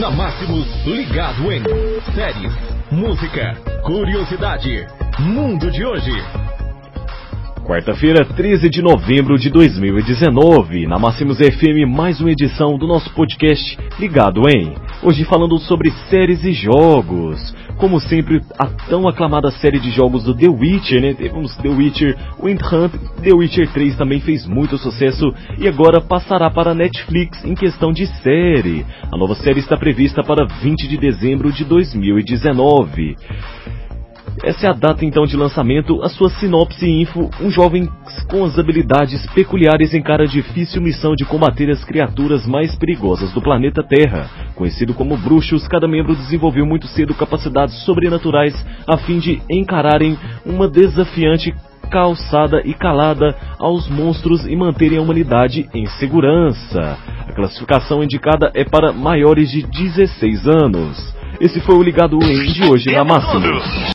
Na Máximos, ligado em séries, música, curiosidade, mundo de hoje. Quarta-feira, 13 de novembro de 2019, na Máximos FM, mais uma edição do nosso podcast Ligado em. Hoje falando sobre séries e jogos. Como sempre, a tão aclamada série de jogos do The Witcher, né? Temos The Witcher Wind Hunt, The Witcher 3 também fez muito sucesso e agora passará para Netflix em questão de série. A nova série está prevista para 20 de dezembro de 2019. Essa é a data então de lançamento, a sua sinopse info, um jovem com as habilidades peculiares encara a difícil missão de combater as criaturas mais perigosas do planeta Terra. Conhecido como bruxos, cada membro desenvolveu muito cedo capacidades sobrenaturais a fim de encararem uma desafiante calçada e calada aos monstros e manterem a humanidade em segurança. A classificação indicada é para maiores de 16 anos. Esse foi o Ligado em de hoje na Máxima.